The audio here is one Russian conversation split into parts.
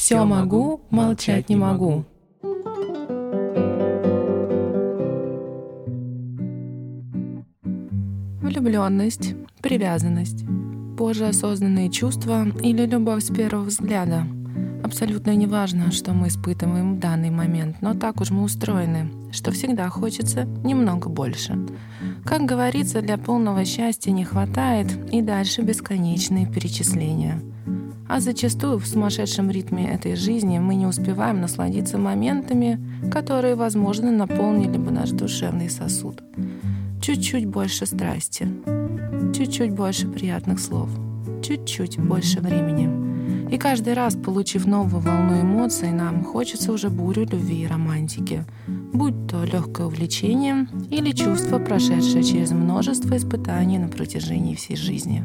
Все могу, молчать не могу. Влюбленность, привязанность, позже осознанные чувства или любовь с первого взгляда. Абсолютно неважно, что мы испытываем в данный момент, но так уж мы устроены, что всегда хочется немного больше. Как говорится, для полного счастья не хватает и дальше бесконечные перечисления. А зачастую в сумасшедшем ритме этой жизни мы не успеваем насладиться моментами, которые, возможно, наполнили бы наш душевный сосуд. Чуть-чуть больше страсти, чуть-чуть больше приятных слов, чуть-чуть больше времени. И каждый раз, получив новую волну эмоций, нам хочется уже бурю любви и романтики, будь то легкое увлечение или чувство, прошедшее через множество испытаний на протяжении всей жизни.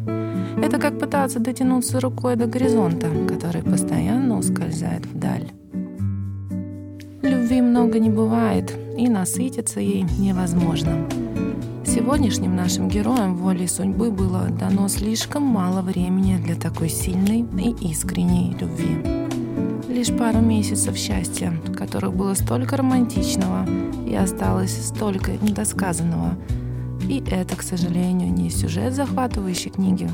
Это как пытаться дотянуться рукой до горизонта, который постоянно ускользает вдаль. Любви много не бывает, и насытиться ей невозможно. Сегодняшним нашим героям волей судьбы было дано слишком мало времени для такой сильной и искренней любви. Лишь пару месяцев счастья, которых было столько романтичного и осталось столько недосказанного. И это, к сожалению, не сюжет захватывающей книги,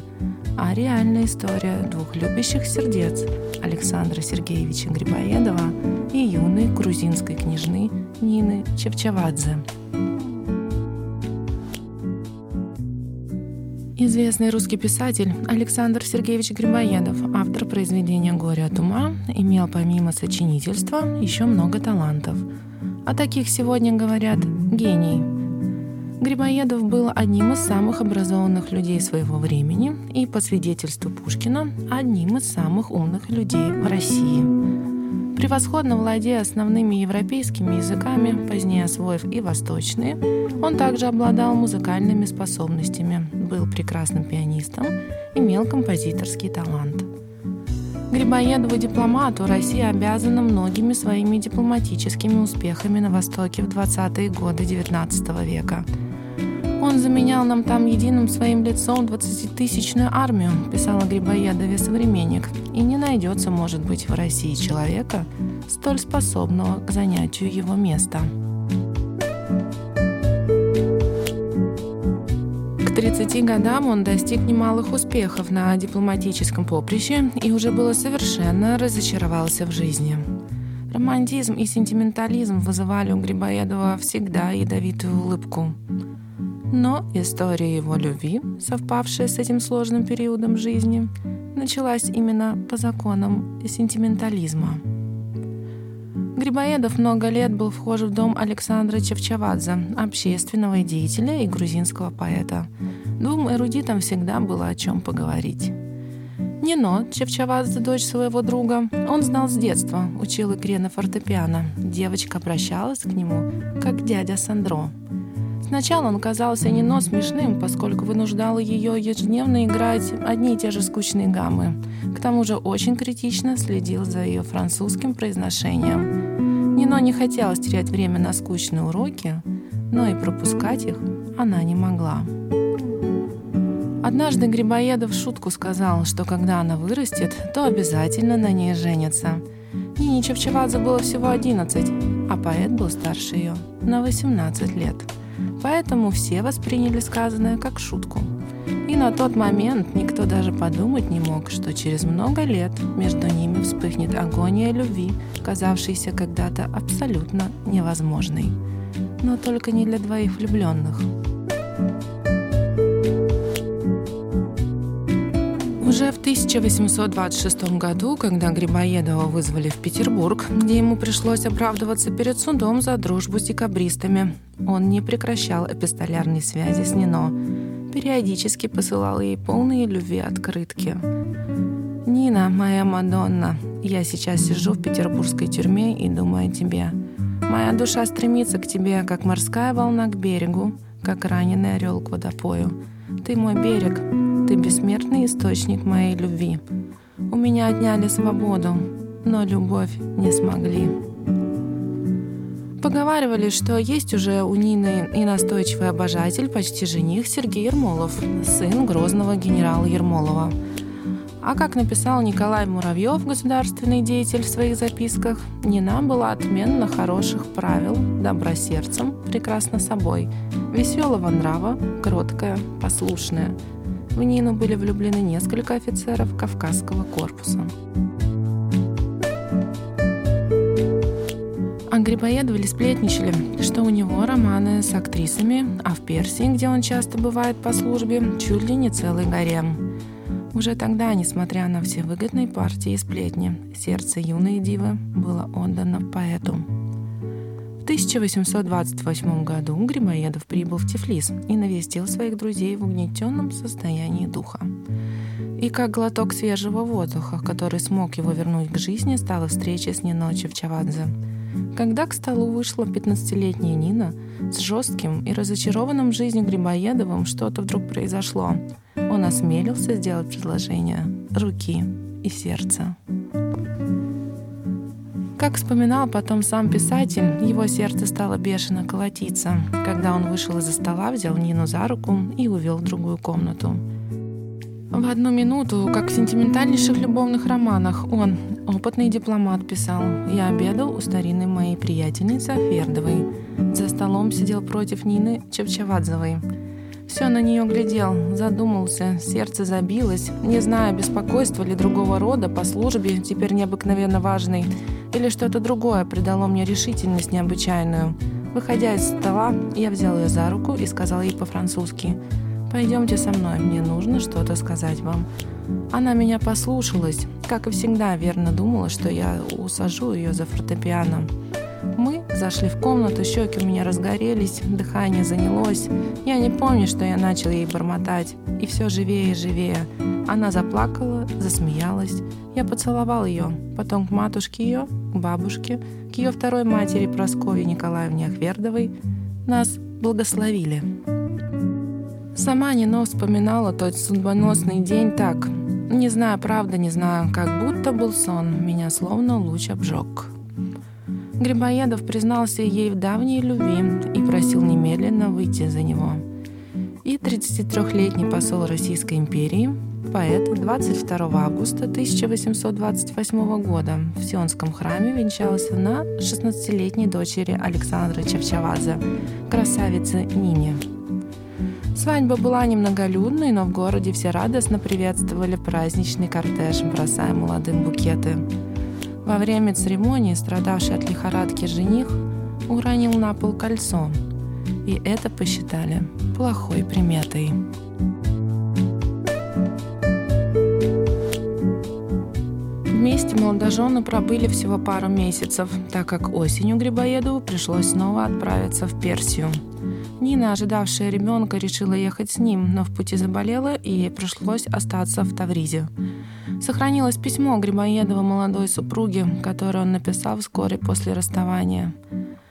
а реальная история двух любящих сердец Александра Сергеевича Грибоедова и юной грузинской княжны Нины Чевчавадзе. Известный русский писатель Александр Сергеевич Грибоедов, автор произведения «Горе от ума», имел помимо сочинительства еще много талантов. О таких сегодня говорят «гений». Грибоедов был одним из самых образованных людей своего времени и, по свидетельству Пушкина, одним из самых умных людей в России. Превосходно владея основными европейскими языками, позднее освоив и восточные, он также обладал музыкальными способностями, был прекрасным пианистом, имел композиторский талант. Грибоедову дипломату Россия обязана многими своими дипломатическими успехами на Востоке в 20-е годы XIX века – он заменял нам там единым своим лицом 20-тысячную армию, писала Грибоедове современник, и не найдется, может быть, в России человека, столь способного к занятию его места. К 30 годам он достиг немалых успехов на дипломатическом поприще и уже было совершенно разочаровался в жизни. Романтизм и сентиментализм вызывали у Грибоедова всегда ядовитую улыбку. Но история его любви, совпавшая с этим сложным периодом жизни, началась именно по законам сентиментализма. Грибоедов много лет был вхож в дом Александра Чевчавадзе, общественного деятеля и грузинского поэта. Двум эрудитам всегда было о чем поговорить. Нино, Чевчавадзе, дочь своего друга, он знал с детства, учил игре на фортепиано. Девочка обращалась к нему, как дядя Сандро – Сначала он казался не но смешным, поскольку вынуждал ее ежедневно играть одни и те же скучные гаммы. К тому же очень критично следил за ее французским произношением. Нино не хотела терять время на скучные уроки, но и пропускать их она не могла. Однажды Грибоедов шутку сказал, что когда она вырастет, то обязательно на ней женится. Нине Чевчевадзе было всего 11, а поэт был старше ее на 18 лет. Поэтому все восприняли сказанное как шутку. И на тот момент никто даже подумать не мог, что через много лет между ними вспыхнет агония любви, казавшейся когда-то абсолютно невозможной. Но только не для двоих влюбленных. 1826 году, когда Грибоедова вызвали в Петербург, где ему пришлось оправдываться перед судом за дружбу с декабристами, он не прекращал эпистолярной связи с Нино, периодически посылал ей полные любви открытки. «Нина, моя Мадонна, я сейчас сижу в петербургской тюрьме и думаю о тебе. Моя душа стремится к тебе, как морская волна к берегу, как раненый орел к водопою. Ты мой берег, ты бессмертный источник моей любви. У меня отняли свободу, но любовь не смогли. Поговаривали, что есть уже у Нины и настойчивый обожатель, почти жених Сергей Ермолов, сын грозного генерала Ермолова. А как написал Николай Муравьев, государственный деятель в своих записках, Нина была отменно хороших правил, добра сердцем, прекрасна собой, веселого нрава, кроткая, послушная. В Нину были влюблены несколько офицеров Кавказского корпуса. А Грибоедовы сплетничали, что у него романы с актрисами, а в Персии, где он часто бывает по службе, чуть ли не целый гарем. Уже тогда, несмотря на все выгодные партии и сплетни, сердце юной дивы было отдано поэту. В 1828 году Грибоедов прибыл в Тифлис и навестил своих друзей в угнетенном состоянии духа. И как глоток свежего воздуха, который смог его вернуть к жизни, стала встреча с Нино Чевчавадзе. Когда к столу вышла 15-летняя Нина, с жестким и разочарованным жизнью Грибоедовым что-то вдруг произошло — он осмелился сделать предложение руки и сердца. Как вспоминал потом сам писатель, его сердце стало бешено колотиться, когда он вышел из-за стола, взял Нину за руку и увел в другую комнату. В одну минуту, как в сентиментальнейших любовных романах, он, опытный дипломат, писал «Я обедал у старинной моей приятельницы Афердовой. За столом сидел против Нины Чевчавадзовой. Все на нее глядел, задумался, сердце забилось, не зная, беспокойства ли другого рода по службе, теперь необыкновенно важной, или что-то другое придало мне решительность необычайную. Выходя из стола, я взял ее за руку и сказал ей по-французски «Пойдемте со мной, мне нужно что-то сказать вам». Она меня послушалась, как и всегда верно думала, что я усажу ее за фортепиано. Зашли в комнату, щеки у меня разгорелись, дыхание занялось. Я не помню, что я начал ей бормотать. И все живее и живее. Она заплакала, засмеялась. Я поцеловал ее, потом к матушке ее, к бабушке, к ее второй матери Прасковье Николаевне Ахвердовой. Нас благословили. Сама Нино вспоминала тот судьбоносный день так. Не знаю, правда, не знаю, как будто был сон. Меня словно луч обжег. Грибоедов признался ей в давней любви и просил немедленно выйти за него. И 33-летний посол Российской империи, поэт 22 августа 1828 года в Сионском храме венчался на 16-летней дочери Александра Чевчавадзе, красавице Нине. Свадьба была немноголюдной, но в городе все радостно приветствовали праздничный кортеж, бросая молодым букеты – во время церемонии страдавший от лихорадки жених уронил на пол кольцо, и это посчитали плохой приметой. Вместе молодожены пробыли всего пару месяцев, так как осенью Грибоедову пришлось снова отправиться в Персию. Нина, ожидавшая ребенка, решила ехать с ним, но в пути заболела, и ей пришлось остаться в Тавризе. Сохранилось письмо Грибоедова молодой супруге, которое он написал вскоре после расставания.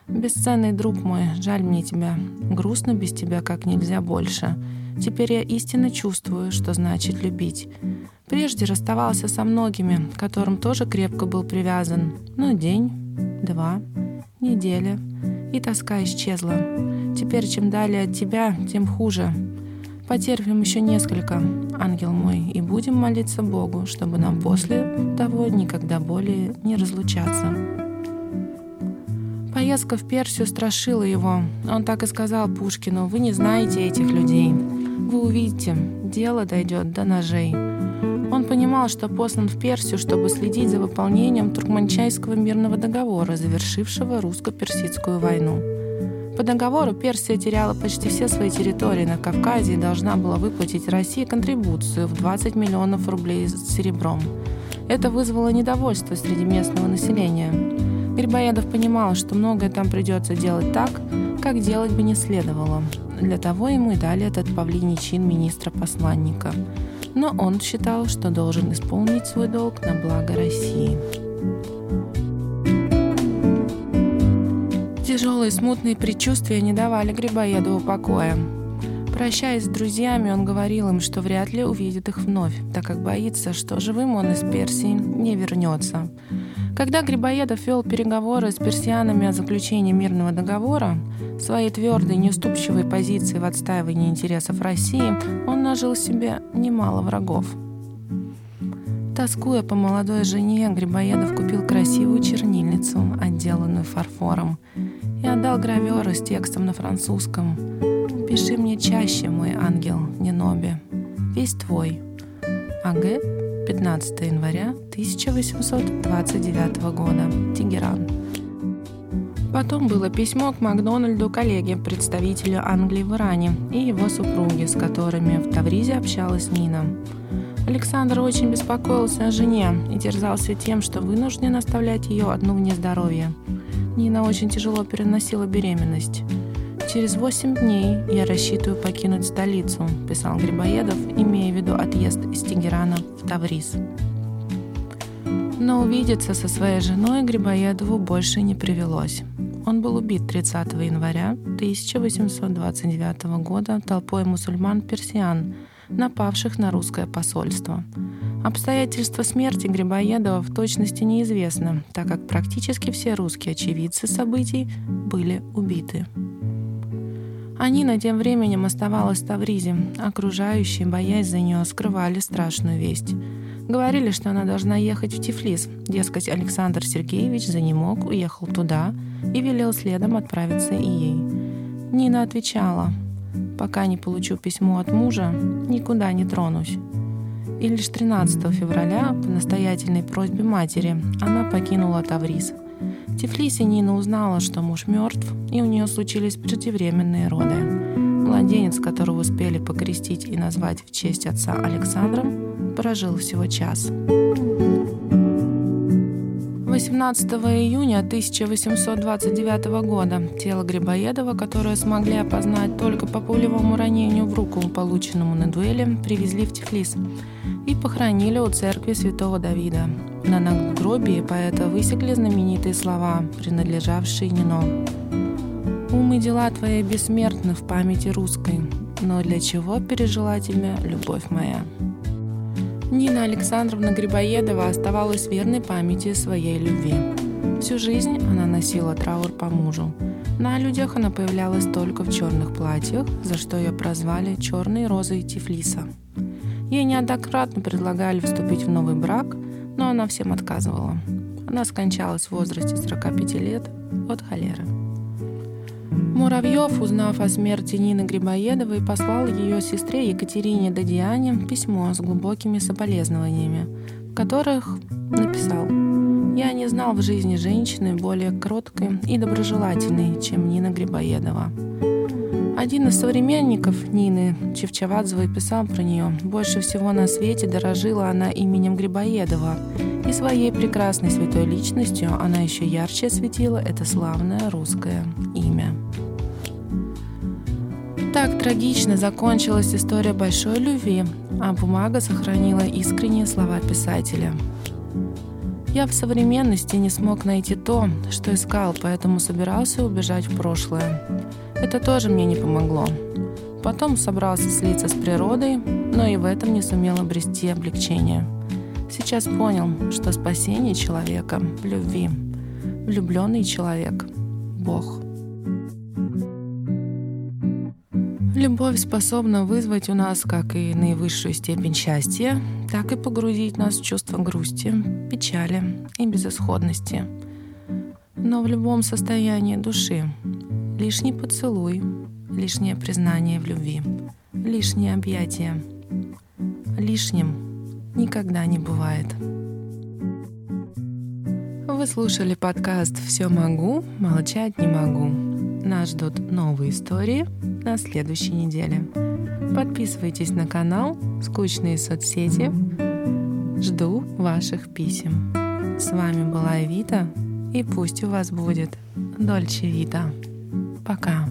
«Бесценный друг мой, жаль мне тебя. Грустно без тебя как нельзя больше. Теперь я истинно чувствую, что значит любить. Прежде расставался со многими, к которым тоже крепко был привязан. Но день, два, неделя, и тоска исчезла. Теперь чем далее от тебя, тем хуже. Потерпим еще несколько, ангел мой, и будем молиться Богу, чтобы нам после того никогда более не разлучаться. Поездка в Персию страшила его. Он так и сказал Пушкину, «Вы не знаете этих людей. Вы увидите, дело дойдет до ножей». Он понимал, что послан в Персию, чтобы следить за выполнением Туркманчайского мирного договора, завершившего русско-персидскую войну. По договору Персия теряла почти все свои территории на Кавказе и должна была выплатить России контрибуцию в 20 миллионов рублей с серебром. Это вызвало недовольство среди местного населения. Грибоедов понимал, что многое там придется делать так, как делать бы не следовало. Для того ему и дали этот павлиний чин министра-посланника. Но он считал, что должен исполнить свой долг на благо России. Тяжелые смутные предчувствия не давали Грибоедову покоя. Прощаясь с друзьями, он говорил им, что вряд ли увидит их вновь, так как боится, что живым он из Персии не вернется. Когда Грибоедов вел переговоры с персианами о заключении мирного договора, своей твердой, неуступчивой позиции в отстаивании интересов России, он нажил себе немало врагов. Тоскуя по молодой жене, Грибоедов купил красивую чернильницу, отделанную фарфором, и отдал граверы с текстом на французском. «Пиши мне чаще, мой ангел, Неноби, весь твой». АГ, 15 января 1829 года, Тегеран. Потом было письмо к Макдональду, коллеге, представителю Англии в Иране, и его супруге, с которыми в Тавризе общалась Нина. Александр очень беспокоился о жене и терзался тем, что вынужден оставлять ее одну вне здоровья. Нина очень тяжело переносила беременность. «Через восемь дней я рассчитываю покинуть столицу», – писал Грибоедов, имея в виду отъезд из Тегерана в Тавриз. Но увидеться со своей женой Грибоедову больше не привелось. Он был убит 30 января 1829 года толпой мусульман-персиан, напавших на русское посольство. Обстоятельства смерти Грибоедова в точности неизвестны, так как практически все русские очевидцы событий были убиты. Анина тем временем оставалась в Тавризе. Окружающие, боясь за нее, скрывали страшную весть. Говорили, что она должна ехать в Тифлис. Дескать, Александр Сергеевич за не мог, уехал туда и велел следом отправиться и ей. Нина отвечала, «Пока не получу письмо от мужа, никуда не тронусь». И лишь 13 февраля, по настоятельной просьбе матери, она покинула Таврис. В Тифлисе Нина узнала, что муж мертв, и у нее случились преждевременные роды. Младенец, которого успели покрестить и назвать в честь отца Александром, прожил всего час. 18 июня 1829 года тело Грибоедова, которое смогли опознать только по пулевому ранению в руку, полученному на дуэли, привезли в Тифлис и похоронили у церкви святого Давида. На надгробии поэта высекли знаменитые слова, принадлежавшие Нино. «Ум и дела твои бессмертны в памяти русской, но для чего пережила тебя любовь моя?» Нина Александровна Грибоедова оставалась верной памяти своей любви. Всю жизнь она носила траур по мужу. На людях она появлялась только в черных платьях, за что ее прозвали «черной розой Тифлиса». Ей неоднократно предлагали вступить в новый брак, но она всем отказывала. Она скончалась в возрасте 45 лет от холеры. Муравьев, узнав о смерти Нины Грибоедовой, послал ее сестре Екатерине Дадиане письмо с глубокими соболезнованиями, в которых написал «Я не знал в жизни женщины более кроткой и доброжелательной, чем Нина Грибоедова». Один из современников Нины, Чевчавадзевой, писал про нее «Больше всего на свете дорожила она именем Грибоедова, и своей прекрасной святой личностью она еще ярче осветила это славное русское имя». Так трагично закончилась история большой любви, а бумага сохранила искренние слова писателя. Я в современности не смог найти то, что искал, поэтому собирался убежать в прошлое. Это тоже мне не помогло. Потом собрался слиться с природой, но и в этом не сумел обрести облегчение. Сейчас понял, что спасение человека в любви. Влюбленный человек — Бог. Любовь способна вызвать у нас как и наивысшую степень счастья, так и погрузить нас в чувство грусти, печали и безысходности. Но в любом состоянии души лишний поцелуй, лишнее признание в любви, лишнее объятие лишним никогда не бывает. Вы слушали подкаст «Все могу, молчать не могу». Нас ждут новые истории на следующей неделе. Подписывайтесь на канал «Скучные соцсети». Жду ваших писем. С вами была Эвита, и пусть у вас будет Дольче Вита. Пока.